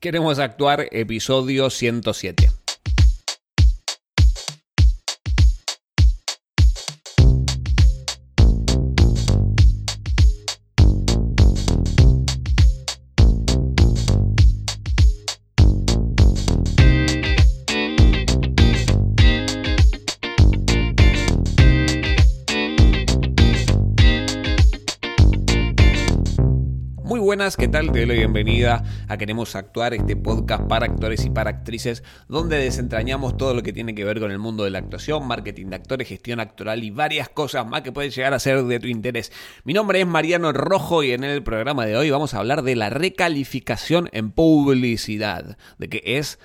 Queremos actuar, episodio 107. Buenas, ¿qué tal? Te doy la bienvenida a Queremos Actuar, este podcast para actores y para actrices, donde desentrañamos todo lo que tiene que ver con el mundo de la actuación, marketing de actores, gestión actoral y varias cosas más que pueden llegar a ser de tu interés. Mi nombre es Mariano Rojo y en el programa de hoy vamos a hablar de la recalificación en publicidad, de qué es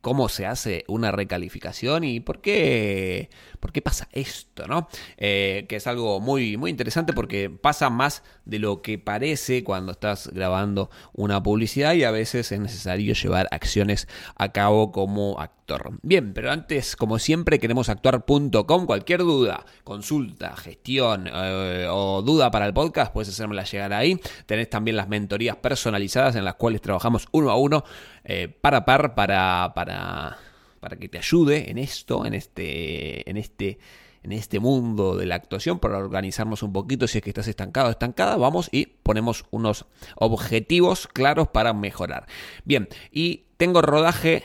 cómo se hace una recalificación y por qué ¿por qué pasa esto? ¿no? Eh, que es algo muy, muy interesante porque pasa más de lo que parece cuando estás grabando una publicidad y a veces es necesario llevar acciones a cabo como actor. Bien, pero antes, como siempre, queremos actuar.com. Cualquier duda, consulta, gestión eh, o duda para el podcast, puedes hacérmela llegar ahí. Tenés también las mentorías personalizadas en las cuales trabajamos uno a uno, eh, para par, para, para para que te ayude en esto, en este, en este, en este mundo de la actuación, para organizarnos un poquito si es que estás estancado o estancada, vamos y ponemos unos objetivos claros para mejorar. Bien, y tengo rodaje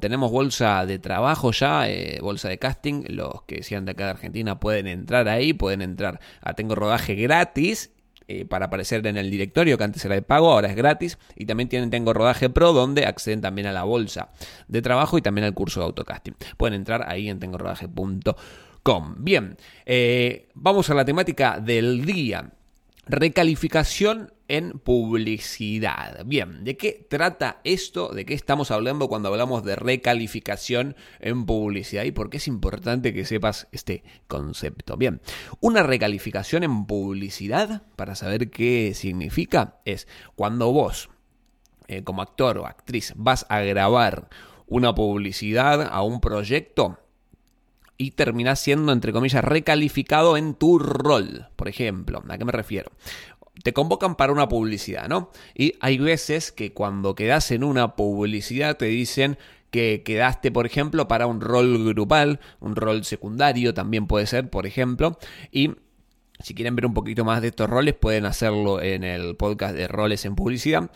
tenemos bolsa de trabajo ya, eh, bolsa de casting. Los que sean de acá de Argentina pueden entrar ahí, pueden entrar a Tengo Rodaje gratis eh, para aparecer en el directorio, que antes era de pago, ahora es gratis. Y también tienen Tengo Rodaje Pro, donde acceden también a la bolsa de trabajo y también al curso de autocasting. Pueden entrar ahí en tengorodaje.com. Bien, eh, vamos a la temática del día. Recalificación en publicidad. Bien, ¿de qué trata esto? ¿De qué estamos hablando cuando hablamos de recalificación en publicidad? ¿Y por qué es importante que sepas este concepto? Bien, una recalificación en publicidad, para saber qué significa, es cuando vos, eh, como actor o actriz, vas a grabar una publicidad a un proyecto, y terminás siendo, entre comillas, recalificado en tu rol. Por ejemplo, ¿a qué me refiero? Te convocan para una publicidad, ¿no? Y hay veces que cuando quedas en una publicidad te dicen que quedaste, por ejemplo, para un rol grupal, un rol secundario también puede ser, por ejemplo, y si quieren ver un poquito más de estos roles, pueden hacerlo en el podcast de roles en publicidad.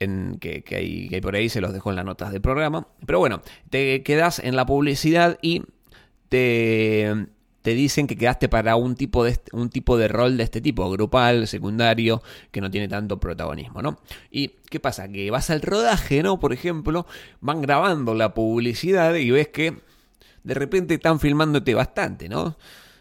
En, que, hay, que hay por ahí, se los dejo en las notas del programa. Pero bueno, te quedas en la publicidad y te, te dicen que quedaste para un tipo, de, un tipo de rol de este tipo, grupal, secundario, que no tiene tanto protagonismo, ¿no? ¿Y qué pasa? Que vas al rodaje, ¿no? Por ejemplo, van grabando la publicidad y ves que de repente están filmándote bastante, ¿no?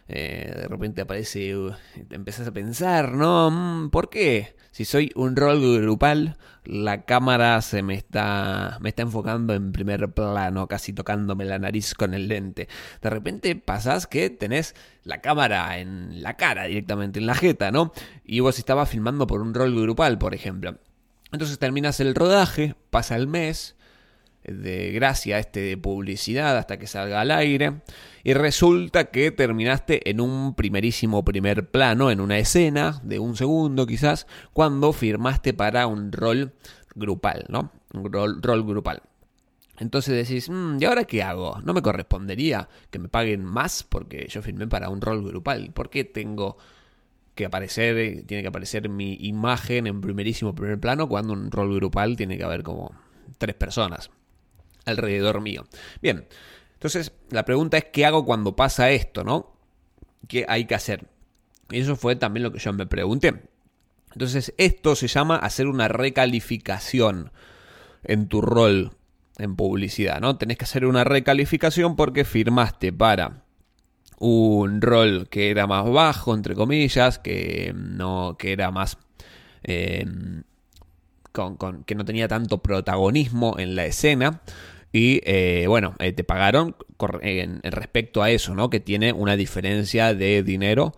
Eh, de repente aparece, uh, te empezás a pensar, ¿no? Mm, ¿Por qué? Si soy un rol grupal, la cámara se me está, me está enfocando en primer plano, casi tocándome la nariz con el lente. De repente pasás que tenés la cámara en la cara directamente, en la jeta, ¿no? Y vos estabas filmando por un rol grupal, por ejemplo. Entonces terminas el rodaje, pasa el mes, de gracia este de publicidad hasta que salga al aire y resulta que terminaste en un primerísimo primer plano, en una escena de un segundo quizás, cuando firmaste para un rol grupal, ¿no? Un rol, rol grupal. Entonces decís, mm, ¿y ahora qué hago? ¿No me correspondería que me paguen más porque yo firmé para un rol grupal? ¿Por qué tengo que aparecer, tiene que aparecer mi imagen en primerísimo primer plano cuando un rol grupal tiene que haber como tres personas? Alrededor mío. Bien, entonces la pregunta es qué hago cuando pasa esto, ¿no? ¿Qué hay que hacer? Y eso fue también lo que yo me pregunté. Entonces esto se llama hacer una recalificación en tu rol en publicidad, ¿no? Tenés que hacer una recalificación porque firmaste para un rol que era más bajo, entre comillas, que no, que era más eh, con, que no tenía tanto protagonismo en la escena. Y eh, bueno, eh, te pagaron en, respecto a eso, ¿no? Que tiene una diferencia de dinero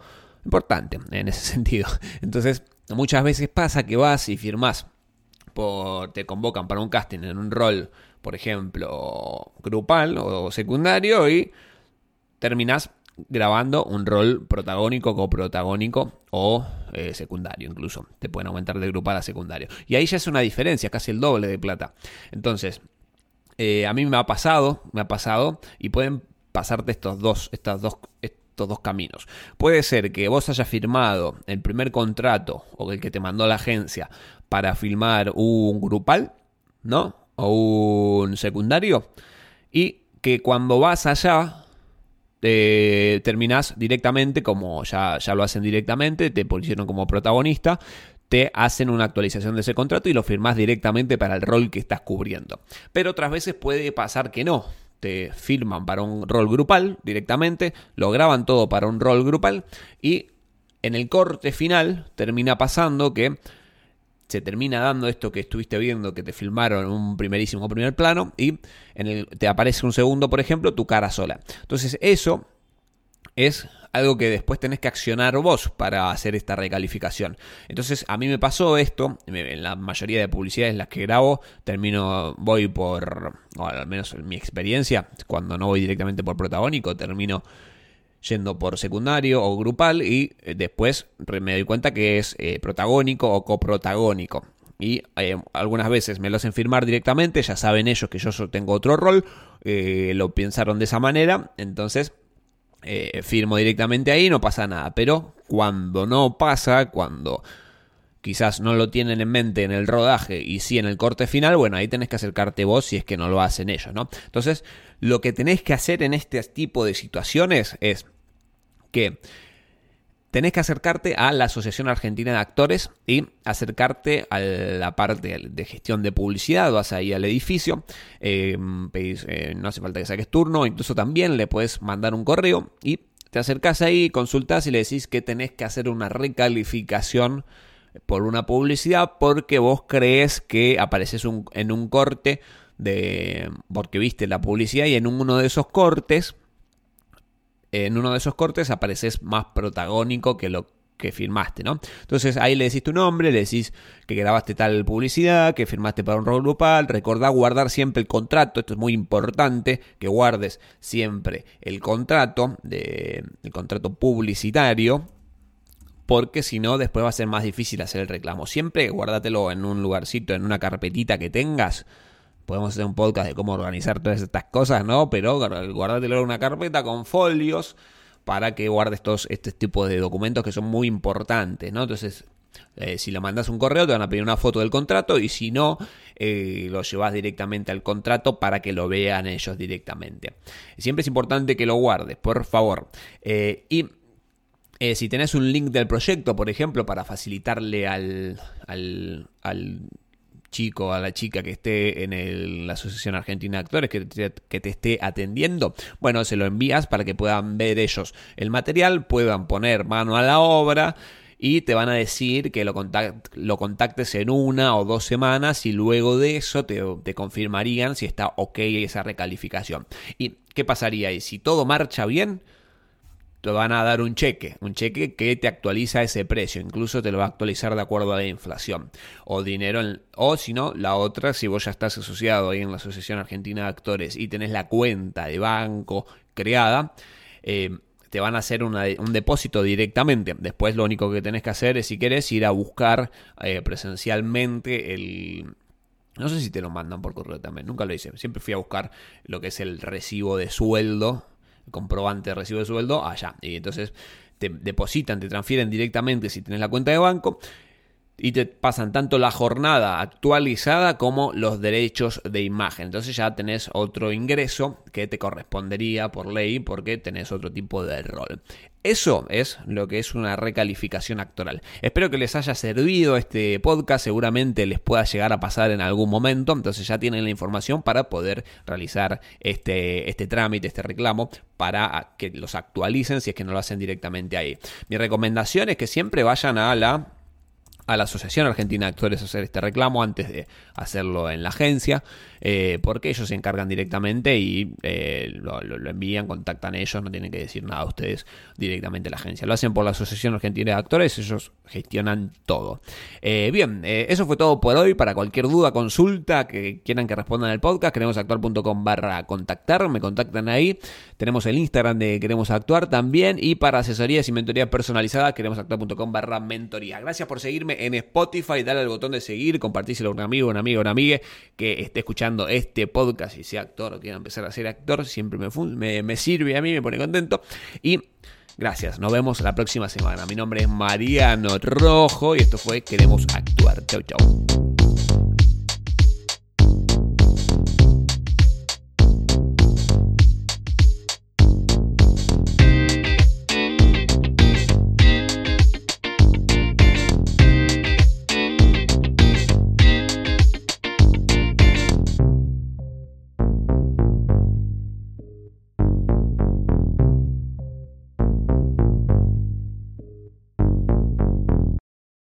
importante en ese sentido. Entonces, muchas veces pasa que vas y firmas, por, te convocan para un casting en un rol, por ejemplo, grupal o secundario y terminas grabando un rol protagónico, coprotagónico o eh, secundario incluso. Te pueden aumentar de grupal a secundario. Y ahí ya es una diferencia, casi el doble de plata. Entonces, eh, a mí me ha pasado, me ha pasado, y pueden pasarte estos dos, estas dos, estos dos caminos. Puede ser que vos hayas firmado el primer contrato o el que te mandó la agencia para filmar un grupal, ¿no? O un secundario. Y que cuando vas allá eh, terminás directamente, como ya, ya lo hacen directamente, te pusieron como protagonista, te hacen una actualización de ese contrato y lo firmás directamente para el rol que estás cubriendo. Pero otras veces puede pasar que no. Te firman para un rol grupal directamente, lo graban todo para un rol grupal y en el corte final termina pasando que se termina dando esto que estuviste viendo, que te filmaron en un primerísimo primer plano y en el, te aparece un segundo, por ejemplo, tu cara sola. Entonces eso es algo que después tenés que accionar vos para hacer esta recalificación. Entonces a mí me pasó esto, en la mayoría de publicidades las que grabo, termino, voy por, o al menos en mi experiencia, cuando no voy directamente por protagónico, termino yendo por secundario o grupal y eh, después me doy cuenta que es eh, protagónico o coprotagónico. Y eh, algunas veces me lo hacen firmar directamente, ya saben ellos que yo tengo otro rol, lo pensaron de esa manera, entonces firmo directamente ahí, no pasa nada. Pero cuando no pasa, cuando quizás no lo tienen en mente en el rodaje y sí en el corte final, bueno, ahí tenés que acercarte vos si es que no lo hacen ellos, ¿no? Entonces, lo que tenés que hacer en este tipo de situaciones es que tenés que acercarte a la Asociación Argentina de Actores y acercarte a la parte de gestión de publicidad, vas ahí al edificio, em, eh, no hace falta que saques turno, incluso también le puedes mandar un correo y te acercás ahí, consultás y le decís que tenés que hacer una recalificación por una publicidad porque vos crees que apareces en un corte de porque viste la publicidad y en uno de esos cortes en uno de esos cortes apareces más protagónico que lo que firmaste, ¿no? Entonces ahí le decís tu nombre, le decís que grabaste tal publicidad, que firmaste para un rol grupal, recordá guardar siempre el contrato, esto es muy importante, que guardes siempre el contrato, de, el contrato publicitario, porque si no después va a ser más difícil hacer el reclamo. Siempre guárdatelo en un lugarcito, en una carpetita que tengas. Podemos hacer un podcast de cómo organizar todas estas cosas, ¿no? Pero guárdatelo en una carpeta con folios para que guardes todos este tipo de documentos que son muy importantes, ¿no? Entonces, eh, si lo mandas un correo, te van a pedir una foto del contrato y si no, eh, lo llevas directamente al contrato para que lo vean ellos directamente. Siempre es importante que lo guardes, por favor. Eh, y si tenés un link del proyecto, por ejemplo, para facilitarle al, al chico, a la chica que esté en la Asociación Argentina de Actores, que te, esté atendiendo, bueno, se lo envías para que puedan ver ellos el material, puedan poner mano a la obra y te van a decir que lo, lo contactes en una o dos semanas y luego de eso te, te confirmarían si está ok esa recalificación. ¿Y qué pasaría ahí? Si todo marcha bien, te van a dar un cheque, un cheque que te actualiza ese precio, incluso te lo va a actualizar de acuerdo a la inflación. O dinero, o si no, la otra, si vos ya estás asociado ahí en la Asociación Argentina de Actores y tenés la cuenta de banco creada, eh, te van a hacer un depósito directamente. Después lo único que tenés que hacer es, si querés, ir a buscar eh, presencialmente el, no sé si te lo mandan por correo también, nunca lo hice. Siempre fui a buscar lo que es el recibo de sueldo comprobante de recibo de sueldo allá. Y entonces te depositan, te transfieren directamente si tienes la cuenta de banco y te pasan tanto la jornada actualizada como los derechos de imagen. Entonces ya tenés otro ingreso que te correspondería por ley porque tenés otro tipo de rol. Eso es lo que es una recalificación actoral. Espero que les haya servido este podcast, seguramente les pueda llegar a pasar en algún momento, entonces ya tienen la información para poder realizar este, este trámite, este reclamo, para que los actualicen si es que no lo hacen directamente ahí. Mi recomendación es que siempre vayan a la a la Asociación Argentina de Actores hacer este reclamo antes de hacerlo en la agencia, eh, porque ellos se encargan directamente y eh, lo, envían, contactan ellos, no tienen que decir nada a ustedes directamente a la agencia. Lo hacen por la Asociación Argentina de Actores, ellos gestionan todo. Eh, bien, eso fue todo por hoy. Para cualquier duda, consulta que quieran que respondan el podcast, queremosactuar.com barra contactar, me contactan ahí. Tenemos el Instagram de Queremos Actuar también y para asesorías y mentoría personalizada, queremosactuar.com barra mentoría. Gracias por seguirme en Spotify, dale al botón de seguir, compartíselo a un amigo, un amigo, una amiga que esté escuchando este podcast y sea actor o quiera empezar a ser actor, siempre me, me sirve a mí, me pone contento. Y gracias, nos vemos la próxima semana. Mi nombre es Mariano Rojo y esto fue Queremos Actuar. Chau, chau.